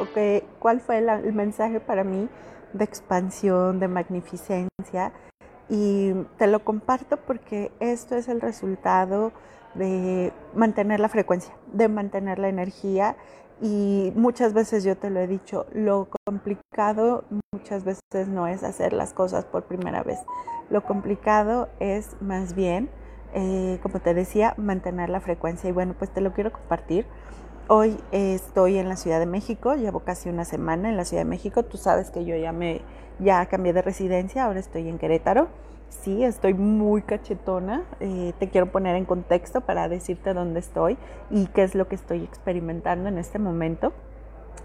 okay, ¿cuál fue el mensaje para mí de expansión, de magnificencia? Y te lo comparto porque esto es el resultado de mantener la frecuencia, de mantener la energía. Y muchas veces yo te lo he dicho, lo complicado muchas veces no es hacer las cosas por primera vez. Lo complicado es más bien, eh, como te decía, mantener la frecuencia. Y bueno, pues te lo quiero compartir. Hoy estoy en la Ciudad de México, llevo casi una semana en la Ciudad de México. Tú sabes que yo ya me ya cambié de residencia, ahora estoy en Querétaro. Sí, estoy muy cachetona. Eh, te quiero poner en contexto para decirte dónde estoy y qué es lo que estoy experimentando en este momento.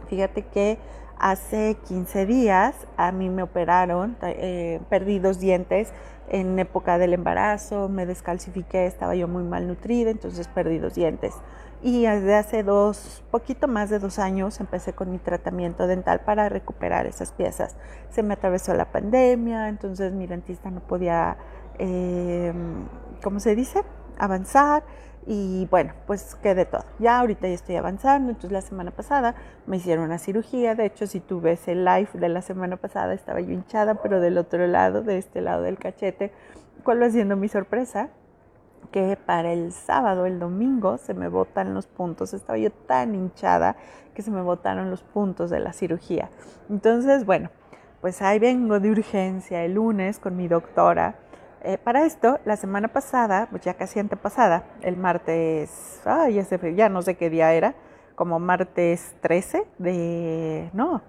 Fíjate que hace 15 días a mí me operaron, eh, perdí dos dientes en época del embarazo, me descalcifiqué, estaba yo muy malnutrida, entonces perdí dos dientes. Y desde hace dos, poquito más de dos años, empecé con mi tratamiento dental para recuperar esas piezas. Se me atravesó la pandemia, entonces mi dentista no podía, eh, ¿cómo se dice? Avanzar. Y bueno, pues quedé todo. Ya ahorita ya estoy avanzando. Entonces la semana pasada me hicieron una cirugía. De hecho, si tú ves el live de la semana pasada, estaba yo hinchada, pero del otro lado, de este lado del cachete. ¿Cuál va siendo mi sorpresa? Que para el sábado, el domingo, se me botan los puntos. Estaba yo tan hinchada que se me botaron los puntos de la cirugía. Entonces, bueno, pues ahí vengo de urgencia el lunes con mi doctora. Eh, para esto, la semana pasada, pues ya casi antepasada, el martes, ay, ya, ya no sé qué día era, como martes 13 de, no,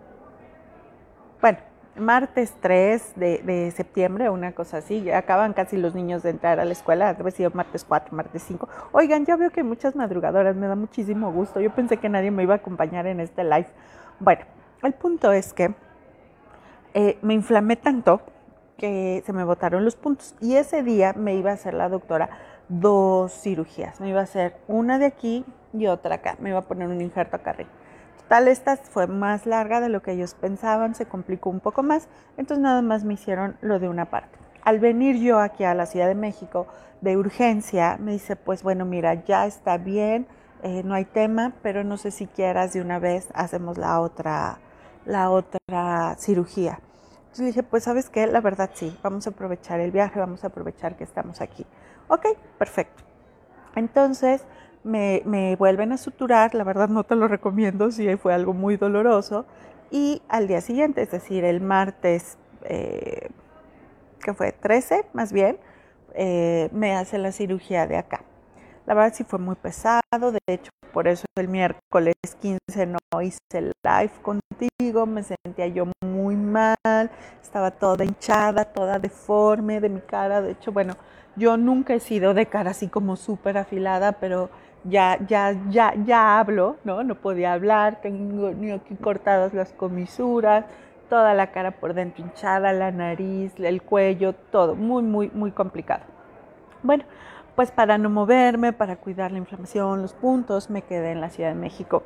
bueno, martes 3 de, septiembre, una cosa así. Acaban casi los niños de entrar a la escuela, debe sido martes 4, martes 5. Oigan, ya veo que muchas madrugadoras, me da muchísimo gusto. Yo pensé que nadie me iba a acompañar en este live. Bueno, el punto es que eh, me inflamé tanto que se me botaron los puntos. Y ese día me iba a hacer la doctora dos cirugías. Me iba a hacer una de aquí y otra acá. Me iba a poner un injerto acá arriba. Tal esta fue más larga de lo que ellos pensaban, se complicó un poco más, entonces nada más me hicieron lo de una parte. Al venir yo aquí a la Ciudad de México de urgencia, me dice, pues bueno, mira, ya está bien, eh, no hay tema, pero no sé si quieras de una vez hacemos la otra, la otra cirugía. Entonces dije, pues sabes qué, la verdad sí, vamos a aprovechar el viaje, vamos a aprovechar que estamos aquí. Ok, perfecto. Entonces, me, vuelven a suturar, la verdad no te lo recomiendo si fue algo muy doloroso, y al día siguiente, es decir, el martes, eh, que fue 13 más bien, eh, me hace la cirugía de acá. La verdad sí fue muy pesado, de hecho por eso el miércoles 15 no hice live contigo, me sentía yo muy mal, estaba toda hinchada, toda deforme de mi cara, de hecho bueno, yo nunca he sido de cara así como súper afilada, pero ya, ya, ya, ya hablo, ¿no? No podía hablar, tengo aquí cortadas las comisuras, toda la cara por dentro hinchada, la nariz, el cuello, todo, muy, muy, muy complicado. Bueno, pues para no moverme, para cuidar la inflamación, los puntos, me quedé en la Ciudad de México.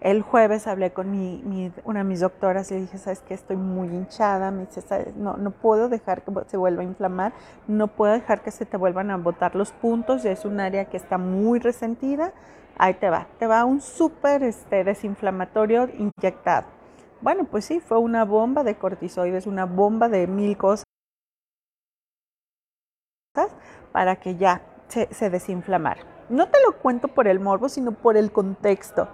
El jueves hablé con mi, una de mis doctoras y le dije, sabes que estoy muy hinchada, me dice, no, no puedo dejar que se vuelva a inflamar, no puedo dejar que se te vuelvan a botar los puntos, es un área que está muy resentida, ahí te va, te va un súper este, desinflamatorio inyectado. Bueno, pues sí, fue una bomba de cortisoides, una bomba de mil cosas para que ya se, se desinflamara. No te lo cuento por el morbo, sino por el contexto.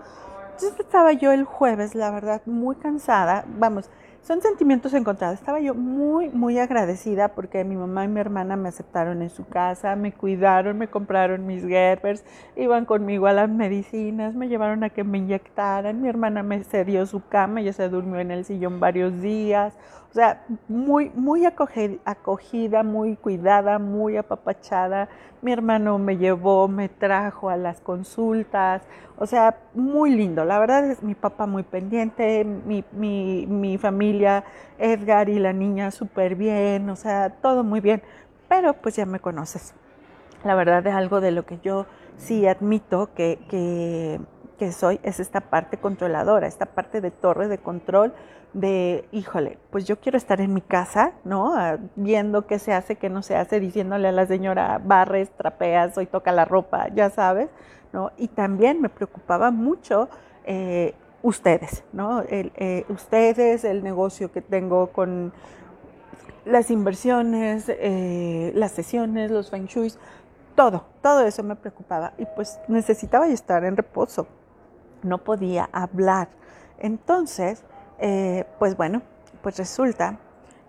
Entonces estaba yo el jueves, la verdad, muy cansada. Vamos, son sentimientos encontrados. Estaba yo muy, muy agradecida porque mi mamá y mi hermana me aceptaron en su casa, me cuidaron, me compraron mis Gerbers, iban conmigo a las medicinas, me llevaron a que me inyectaran. Mi hermana me cedió su cama, ella se durmió en el sillón varios días. O sea, muy, muy acogida, muy cuidada, muy apapachada. Mi hermano me llevó, me trajo a las consultas. O sea, muy lindo. La verdad es mi papá muy pendiente, mi, mi, mi familia, Edgar y la niña súper bien. O sea, todo muy bien. Pero pues ya me conoces. La verdad es algo de lo que yo sí admito que, que, que soy, es esta parte controladora, esta parte de torre de control de, híjole, pues yo quiero estar en mi casa, ¿no? Ah, viendo qué se hace, qué no se hace, diciéndole a la señora, barres, trapeas, hoy toca la ropa, ya sabes, ¿no? Y también me preocupaba mucho eh, ustedes, ¿no? Eh, ustedes, el negocio que tengo con las inversiones, eh, las sesiones, los feng shuis, todo, todo eso me preocupaba y pues necesitaba estar en reposo, no podía hablar. Entonces, eh, pues bueno, pues resulta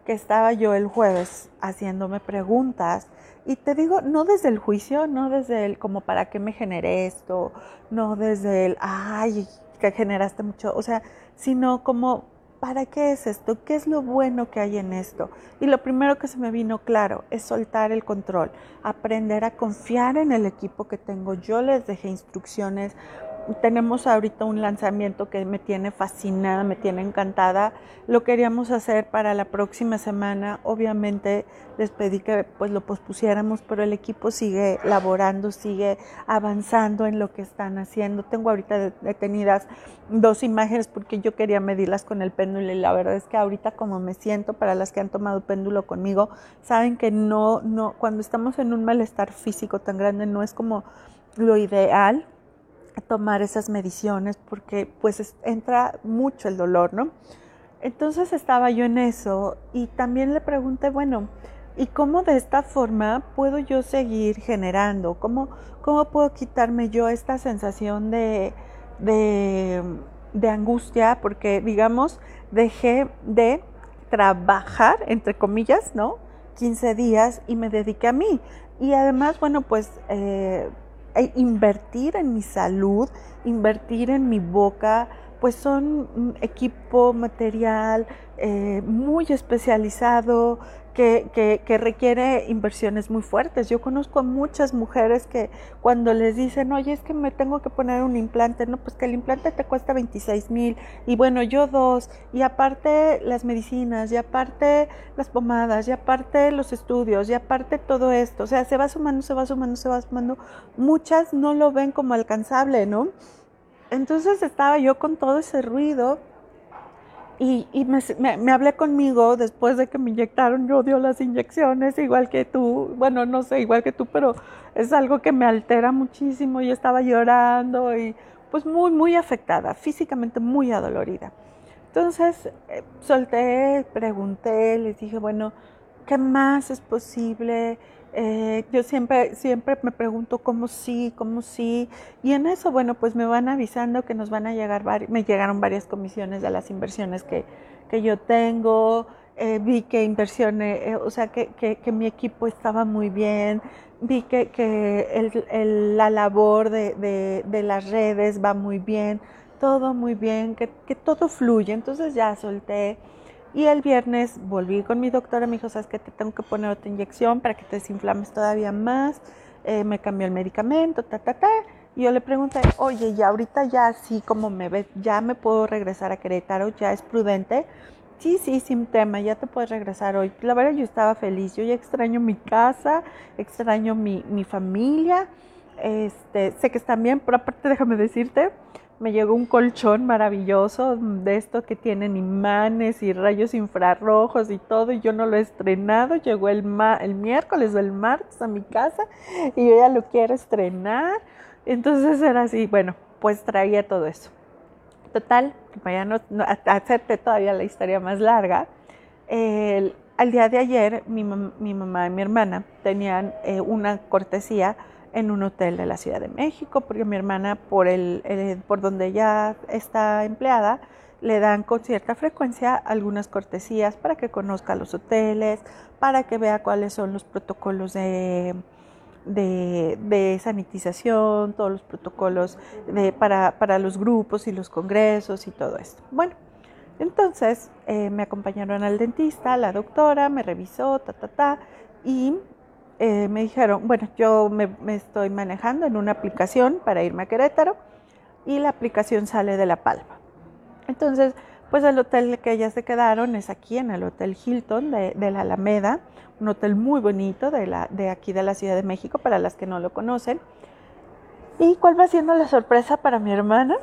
que estaba yo el jueves haciéndome preguntas y te digo, no desde el juicio, no desde el como para qué me generé esto, no desde el, ay, que generaste mucho, o sea, sino como, ¿para qué es esto? ¿Qué es lo bueno que hay en esto? Y lo primero que se me vino claro es soltar el control, aprender a confiar en el equipo que tengo. Yo les dejé instrucciones tenemos ahorita un lanzamiento que me tiene fascinada, me tiene encantada. Lo queríamos hacer para la próxima semana. Obviamente les pedí que pues lo pospusiéramos, pero el equipo sigue laborando, sigue avanzando en lo que están haciendo. Tengo ahorita detenidas dos imágenes porque yo quería medirlas con el péndulo y la verdad es que ahorita como me siento para las que han tomado péndulo conmigo, saben que no no cuando estamos en un malestar físico tan grande no es como lo ideal tomar esas mediciones porque pues entra mucho el dolor, ¿no? Entonces estaba yo en eso y también le pregunté, bueno, ¿y cómo de esta forma puedo yo seguir generando? ¿Cómo, cómo puedo quitarme yo esta sensación de, de, de angustia? Porque, digamos, dejé de trabajar, entre comillas, ¿no? 15 días y me dediqué a mí. Y además, bueno, pues... Eh, invertir en mi salud, invertir en mi boca, pues son equipo, material eh, muy especializado que, requiere inversiones muy fuertes. Yo conozco a muchas mujeres que cuando les dicen, oye, es que me tengo que poner un implante, no, pues que el implante te cuesta 26 mil y bueno, yo dos, y aparte las medicinas, y aparte las pomadas, y aparte los estudios, y aparte todo esto, o sea, se va sumando, se va sumando, se va sumando. Muchas no lo ven como alcanzable, ¿no? Entonces estaba yo con todo ese ruido y, y me, me, hablé conmigo después de que me inyectaron. Yo odio las inyecciones, igual que tú. Bueno, no sé, igual que tú, pero es algo que me altera muchísimo. Y estaba llorando y pues muy, muy afectada, físicamente muy adolorida. Entonces eh, solté, pregunté, les dije, bueno, ¿qué más es posible? Eh, yo siempre, siempre me pregunto cómo sí, cómo sí. Y en eso, bueno, pues me van avisando que nos van a llegar, me llegaron varias comisiones de las inversiones que, que yo tengo. Eh, vi que inversiones, eh, o sea, que, que, mi equipo estaba muy bien. Vi que, que el, el, la labor de, de, de, las redes va muy bien. Todo muy bien, que, que todo fluye. Entonces ya solté y el viernes volví con mi doctora, me dijo, sabes que te tengo que poner otra inyección para que te desinflames todavía más. Eh, me cambió el medicamento, ta, ta, ta. Y yo le pregunté, oye, ya ahorita ya así como me ves, ya me puedo regresar a Querétaro, ya es prudente. Sí, sí, sin tema, ya te puedes regresar hoy. La verdad yo estaba feliz, yo ya extraño mi casa, extraño mi, mi familia, este, sé que están bien, pero aparte déjame decirte, me llegó un colchón maravilloso de esto que tienen imanes y rayos infrarrojos y todo y yo no lo he estrenado, llegó el, el miércoles o el martes a mi casa y yo ya lo quiero estrenar. Entonces era así, bueno, pues traía todo eso. Total, para no, hacerte todavía la historia más larga, al día de ayer mi, mi, mamá y mi hermana tenían eh, una cortesía en un hotel de la Ciudad de México, porque mi hermana, por, el, por donde ella está empleada, le dan con cierta frecuencia algunas cortesías para que conozca los hoteles, para que vea cuáles son los protocolos de, de, sanitización, todos los protocolos de, para, para, los grupos y los congresos y todo esto. Bueno, entonces eh, me acompañaron al dentista, la doctora me revisó, ta, ta, ta, y eh, me dijeron, bueno, yo me, estoy manejando en una aplicación para irme a Querétaro y la aplicación sale de La Palma. Entonces, pues el hotel que ellas se quedaron es aquí en el Hotel Hilton de, la Alameda, un hotel muy bonito de, la, de aquí de la Ciudad de México para las que no lo conocen. ¿Y cuál va siendo la sorpresa para mi hermana?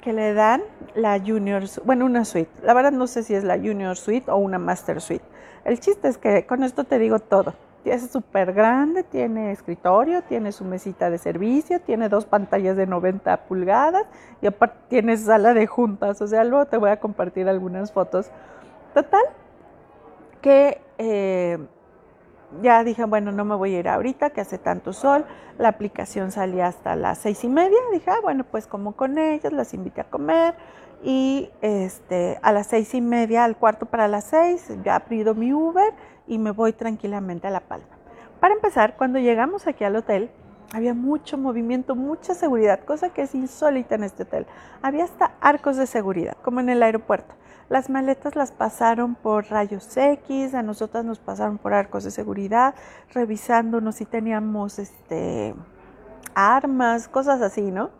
Que le dan la Junior, bueno, una suite. La verdad no sé si es la Junior Suite o una Master Suite. El chiste es que con esto te digo todo es súper grande, tiene escritorio, tiene su mesita de servicio, tiene dos pantallas de 90 pulgadas y aparte tiene sala de juntas. O sea, luego te voy a compartir algunas fotos. Total, que eh, ya dije, bueno, no me voy a ir ahorita, que hace tanto sol. La aplicación salía hasta las seis y media. Dije, ah, bueno, pues como con ellas, las invité a comer. Y este, a las seis y media, al cuarto para las seis, ya abrido mi Uber y me voy tranquilamente a La Palma. Para empezar, cuando llegamos aquí al hotel, había mucho movimiento, mucha seguridad, cosa que es insólita en este hotel. Había hasta arcos de seguridad, como en el aeropuerto. Las maletas las pasaron por rayos X, a nosotras nos pasaron por arcos de seguridad, revisándonos si teníamos este, armas, cosas así, ¿no?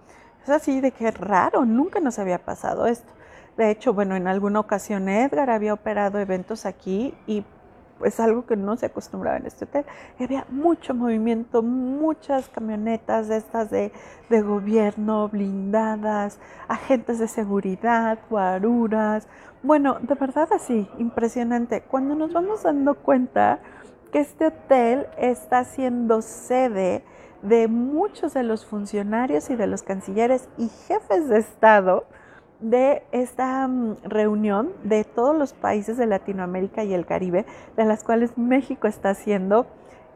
Es así de que raro, nunca nos había pasado esto. De hecho, bueno, en alguna ocasión Edgar había operado eventos aquí y es algo que no se acostumbraba en este hotel. Había mucho movimiento, muchas camionetas estas de, de gobierno, blindadas, agentes de seguridad, guaruras. Bueno, de verdad así, impresionante. Cuando nos vamos dando cuenta que este hotel está siendo sede de muchos de los funcionarios y de los cancilleres y jefes de Estado, de esta mm, reunión de todos los países de Latinoamérica y el Caribe, de las cuales México está haciendo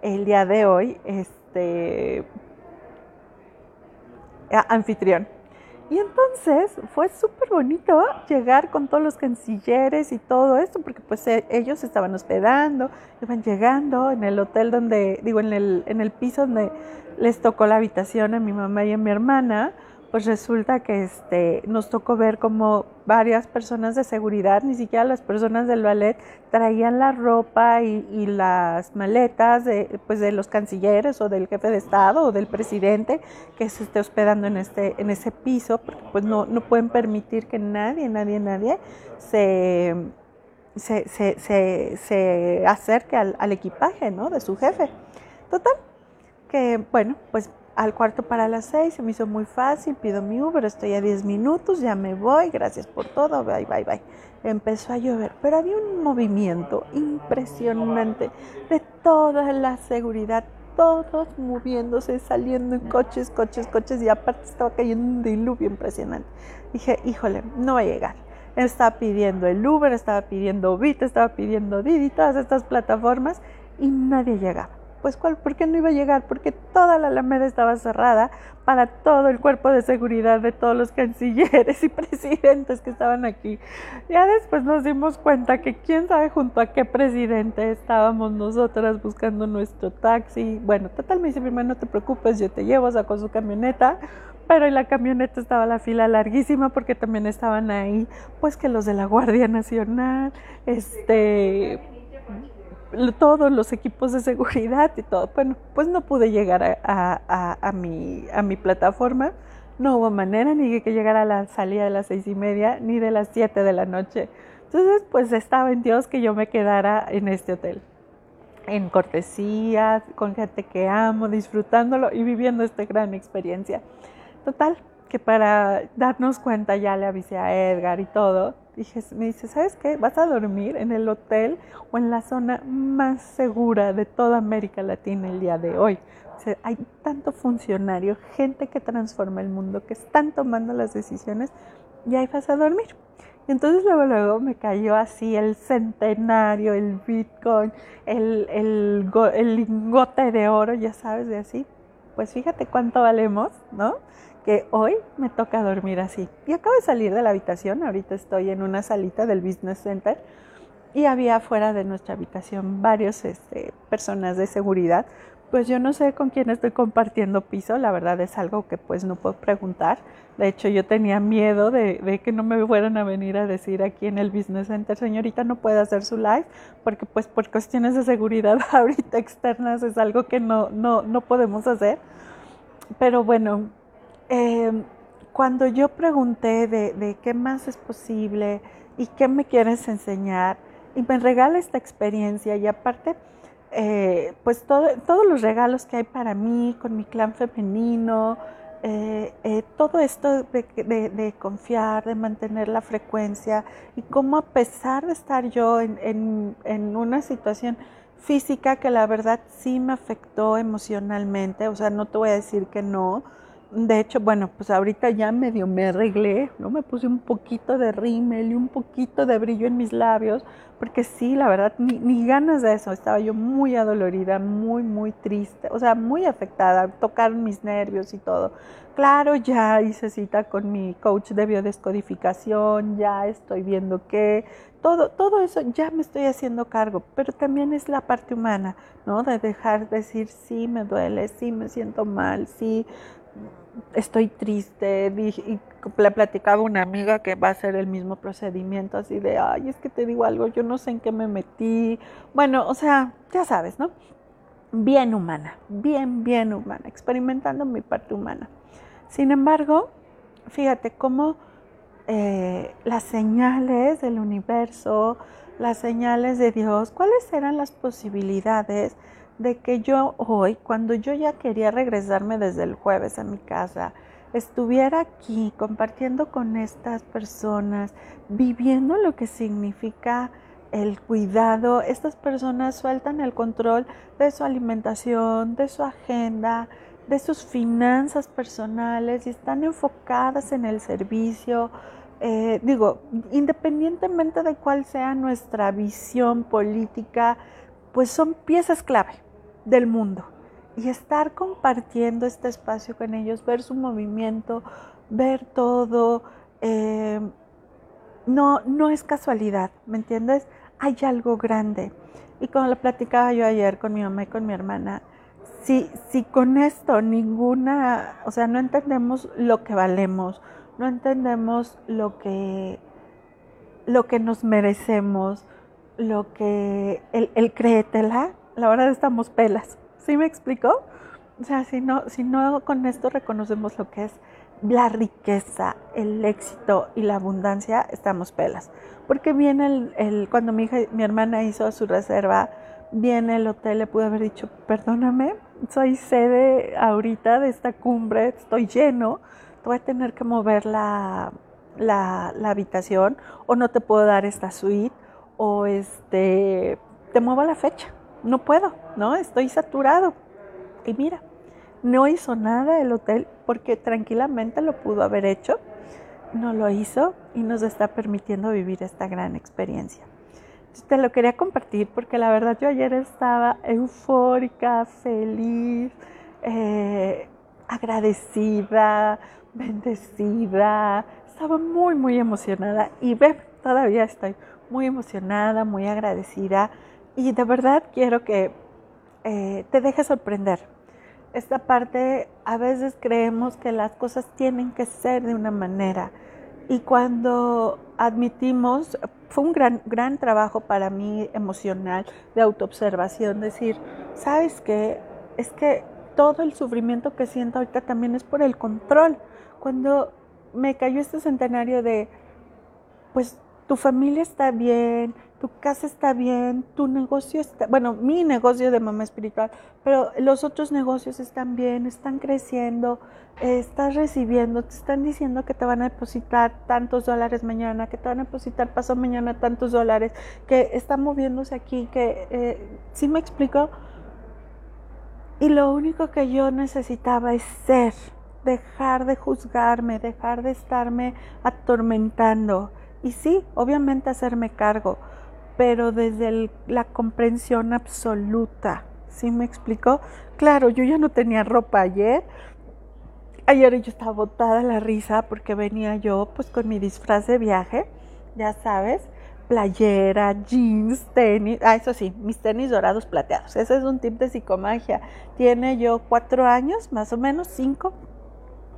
el día de hoy este anfitrión. Y entonces fue súper bonito llegar con todos los cancilleres y todo esto, porque pues e, ellos estaban hospedando, iban llegando en el hotel donde, digo, en el, en el piso donde les tocó la habitación a mi mamá y a mi hermana, pues resulta que este, nos tocó ver como varias personas de seguridad, ni siquiera las personas del ballet, traían la ropa y, las maletas de, pues de los cancilleres o del jefe de Estado o del presidente que se esté hospedando en, este, en ese piso, porque pues no, no pueden permitir que nadie, nadie, nadie se, se, se, se acerque al, al equipaje ¿no? de su jefe. Total, que bueno, pues al cuarto para las seis, se me hizo muy fácil, pido mi Uber, estoy a 10 minutos, ya me voy, gracias por todo, bye, bye, bye. Empezó a llover, pero había un movimiento impresionante de toda la seguridad, todos moviéndose, saliendo en coches, coches, coches, y aparte estaba cayendo un diluvio impresionante. Dije, híjole, no va a llegar. Estaba pidiendo el Uber, estaba pidiendo Bit, estaba pidiendo Didi, todas estas plataformas, y nadie llegaba. Pues ¿cuál? ¿por qué no iba a llegar? Porque toda la Alameda estaba cerrada para todo el cuerpo de seguridad de todos los cancilleres y presidentes que estaban aquí. Ya después nos dimos cuenta que quién sabe junto a qué presidente estábamos nosotras buscando nuestro taxi. Bueno, total me dice mi hermano, no te preocupes, yo te llevo, sacó su camioneta. Pero en la camioneta estaba la fila larguísima porque también estaban ahí, pues que los de la Guardia Nacional, este todos los equipos de seguridad y todo. Bueno, pues no pude llegar a, a, mi, a mi plataforma. No hubo manera ni que llegara a la salida de las seis y media ni de las siete de la noche. Entonces, pues estaba en Dios que yo me quedara en este hotel. En cortesía, con gente que amo, disfrutándolo y viviendo esta gran experiencia. Total, que para darnos cuenta ya le avisé a Edgar y todo dije, me dice, ¿sabes qué? Vas a dormir en el hotel o en la zona más segura de toda América Latina el día de hoy. hay tanto funcionario, gente que transforma el mundo, que están tomando las decisiones y ahí vas a dormir. entonces luego, luego me cayó así el centenario, el Bitcoin, el, el, el lingote de oro, ya sabes, de así. Pues fíjate cuánto valemos, ¿no? Que hoy me toca dormir así. Y acabo de salir de la habitación, ahorita estoy en una salita del Business Center y había afuera de nuestra habitación varios este, personas de seguridad. Pues yo no sé con quién estoy compartiendo piso, la verdad es algo que pues no puedo preguntar. De hecho yo tenía miedo de, de, que no me fueran a venir a decir aquí en el Business Center, señorita no puede hacer su live, porque pues por cuestiones de seguridad ahorita externas es algo que no, no, no podemos hacer. Pero bueno, Em, cuando yo pregunté de, qué más es posible y qué me quieres enseñar, y me regala esta experiencia y aparte, eh, pues todos los regalos que hay para mí con mi clan femenino, eh, eh, todo esto de, confiar, de mantener la frecuencia y cómo a pesar de estar yo en, en una situación física que la verdad sí me afectó emocionalmente, o sea, no te voy a decir que no. De hecho, bueno, pues ahorita ya medio me arreglé, ¿no? Me puse un poquito de rímel y un poquito de brillo en mis labios, porque sí, la verdad, ni, ni ganas de eso. Estaba yo muy adolorida, muy, muy triste, o sea, muy afectada, tocaron mis nervios y todo. Claro, ya hice cita con mi coach de biodescodificación, ya estoy viendo que todo, todo eso ya me estoy haciendo cargo, pero también es la parte humana, ¿no? De dejar decir, sí, me duele, sí, me siento mal, sí, estoy triste. Y le platicaba una amiga que va a hacer el mismo procedimiento, así de, ay, es que te digo algo, yo no sé en qué me metí. Bueno, o sea, ya sabes, ¿no? Bien humana, bien, bien humana, experimentando mi parte humana. Sin embargo, fíjate cómo eh, las señales del universo, las señales de Dios, cuáles eran las posibilidades de que yo hoy, cuando yo ya quería regresarme desde el jueves a mi casa, estuviera aquí compartiendo con estas personas, viviendo lo que significa el cuidado. Estas personas sueltan el control de su alimentación, de su agenda, de sus finanzas personales y están enfocadas en el servicio, eh, digo, independientemente de cuál sea nuestra visión política, pues son piezas clave del mundo. Y estar compartiendo este espacio con ellos, ver su movimiento, ver todo, eh, no, no es casualidad, ¿me entiendes? Hay algo grande. Y como lo platicaba yo ayer con mi mamá y con mi hermana, si, si con esto ninguna, o sea, no entendemos lo que valemos, no entendemos lo que, lo que nos merecemos, lo que el, el créetela, la verdad estamos pelas. ¿Sí me explico? O sea, si no, si no con esto reconocemos lo que es la riqueza, el éxito y la abundancia, estamos pelas. Porque viene el, cuando mi hija, mi hermana hizo su reserva, viene el hotel, le pude haber dicho, perdóname, soy sede ahorita de esta cumbre, estoy lleno, voy a tener que mover la, la, habitación o no te puedo dar esta suite o este, te muevo la fecha. No puedo, ¿no? Estoy saturado. Y mira, no hizo nada el hotel porque tranquilamente lo pudo haber hecho. No lo hizo y nos está permitiendo vivir esta gran experiencia. te lo quería compartir porque la verdad yo ayer estaba eufórica, feliz, eh, agradecida, bendecida, estaba muy, muy emocionada y ve, todavía estoy muy emocionada, muy agradecida y de verdad quiero que eh, te dejes sorprender. Esta parte, a veces creemos que las cosas tienen que ser de una manera y cuando admitimos, fue un gran, gran trabajo para mí emocional de autoobservación, decir, ¿sabes qué? Es que todo el sufrimiento que siento ahorita también es por el control cuando me cayó este centenario de, pues tu familia está bien, tu casa está bien, tu negocio está, bueno, mi negocio de mamá espiritual, pero los otros negocios están bien, están creciendo, estás recibiendo, te están diciendo que te van a depositar tantos dólares mañana, que te van a depositar paso mañana tantos dólares, que está moviéndose aquí, que, eh, ¿sí me explico? Y lo único que yo necesitaba es ser dejar de juzgarme, dejar de estarme atormentando. Y sí, obviamente hacerme cargo, pero desde la comprensión absoluta. ¿Sí me explicó? Claro, yo ya no tenía ropa ayer. Ayer yo estaba botada la risa porque venía yo pues con mi disfraz de viaje, ya sabes, playera, jeans, tenis, ah, eso sí, mis tenis dorados plateados. Ese es un tip de psicomagia. Tiene yo cuatro años, más o menos, cinco,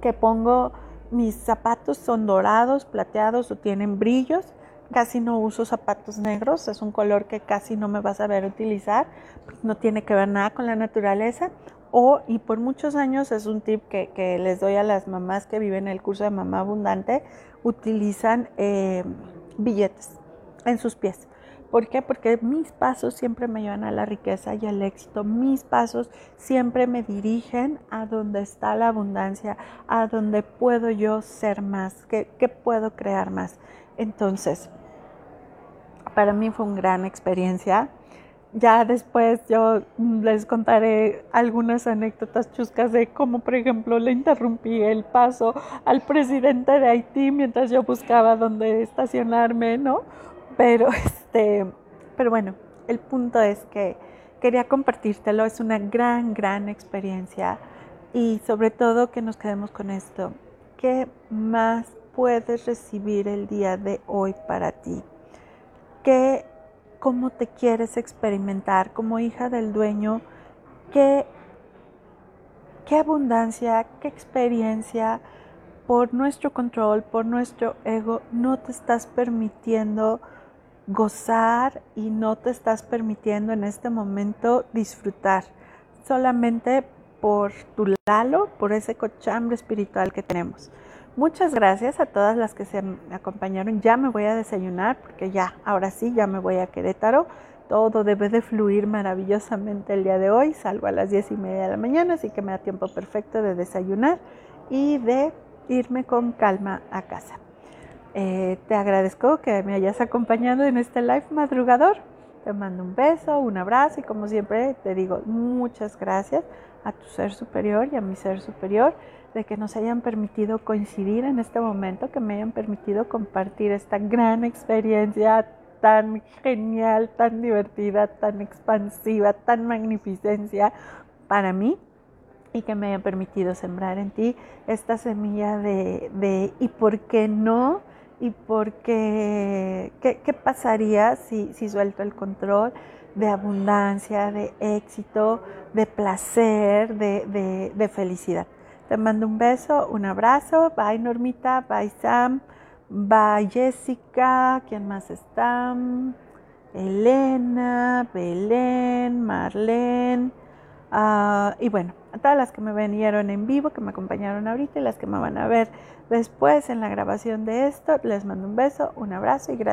que pongo mis zapatos son dorados, plateados o tienen brillos. Casi no uso zapatos negros, es un color que casi no me vas a ver utilizar, no tiene que ver nada con la naturaleza. O, y por muchos años es un tip que, les doy a las mamás que viven el curso de mamá abundante, utilizan eh, billetes en sus pies. ¿Por qué? Porque mis pasos siempre me llevan a la riqueza y al éxito. Mis pasos siempre me dirigen a donde está la abundancia, a donde puedo yo ser más, que, puedo crear más. Entonces, para mí fue una gran experiencia. ya después yo les contaré algunas anécdotas chuscas de cómo, por ejemplo, le interrumpí el paso al presidente de Haití mientras yo buscaba dónde estacionarme, ¿no? Pero, este, pero bueno, el punto es que quería compartírtelo, es una gran, gran experiencia y sobre todo que nos quedemos con esto. ¿Qué más puedes recibir el día de hoy para ti? ¿Qué cómo te quieres experimentar como hija del dueño, qué, qué abundancia, qué experiencia por nuestro control, por nuestro ego, no te estás permitiendo gozar y no te estás permitiendo en este momento disfrutar, solamente por tu lalo, por ese cochambre espiritual que tenemos. Muchas gracias a todas las que se acompañaron. Ya me voy a desayunar porque ya, ahora sí, ya me voy a Querétaro. Todo debe de fluir maravillosamente el día de hoy. Salgo a las diez y media de la mañana, así que me da tiempo perfecto de desayunar y de irme con calma a casa. Eh, te agradezco que me hayas acompañado en este live madrugador. Te mando un beso, un abrazo y como siempre te digo muchas gracias a tu ser superior y a mi ser superior de que nos hayan permitido coincidir en este momento, que me hayan permitido compartir esta gran experiencia tan genial, tan divertida, tan expansiva, tan magnificencia para mí y que me hayan permitido sembrar en ti esta semilla de, ¿y por qué no? ¿Y por qué? ¿Qué, pasaría si, si suelto el control? de abundancia, de éxito, de placer, de, de felicidad. Te mando un beso, un abrazo. Bye Normita, bye Sam, bye Jessica. ¿Quién más está? Elena, Belén, Marlene. Ah, y bueno, a todas las que me vinieron en vivo, que me acompañaron ahorita y las que me van a ver después en la grabación de esto, les mando un beso, un abrazo y gracias.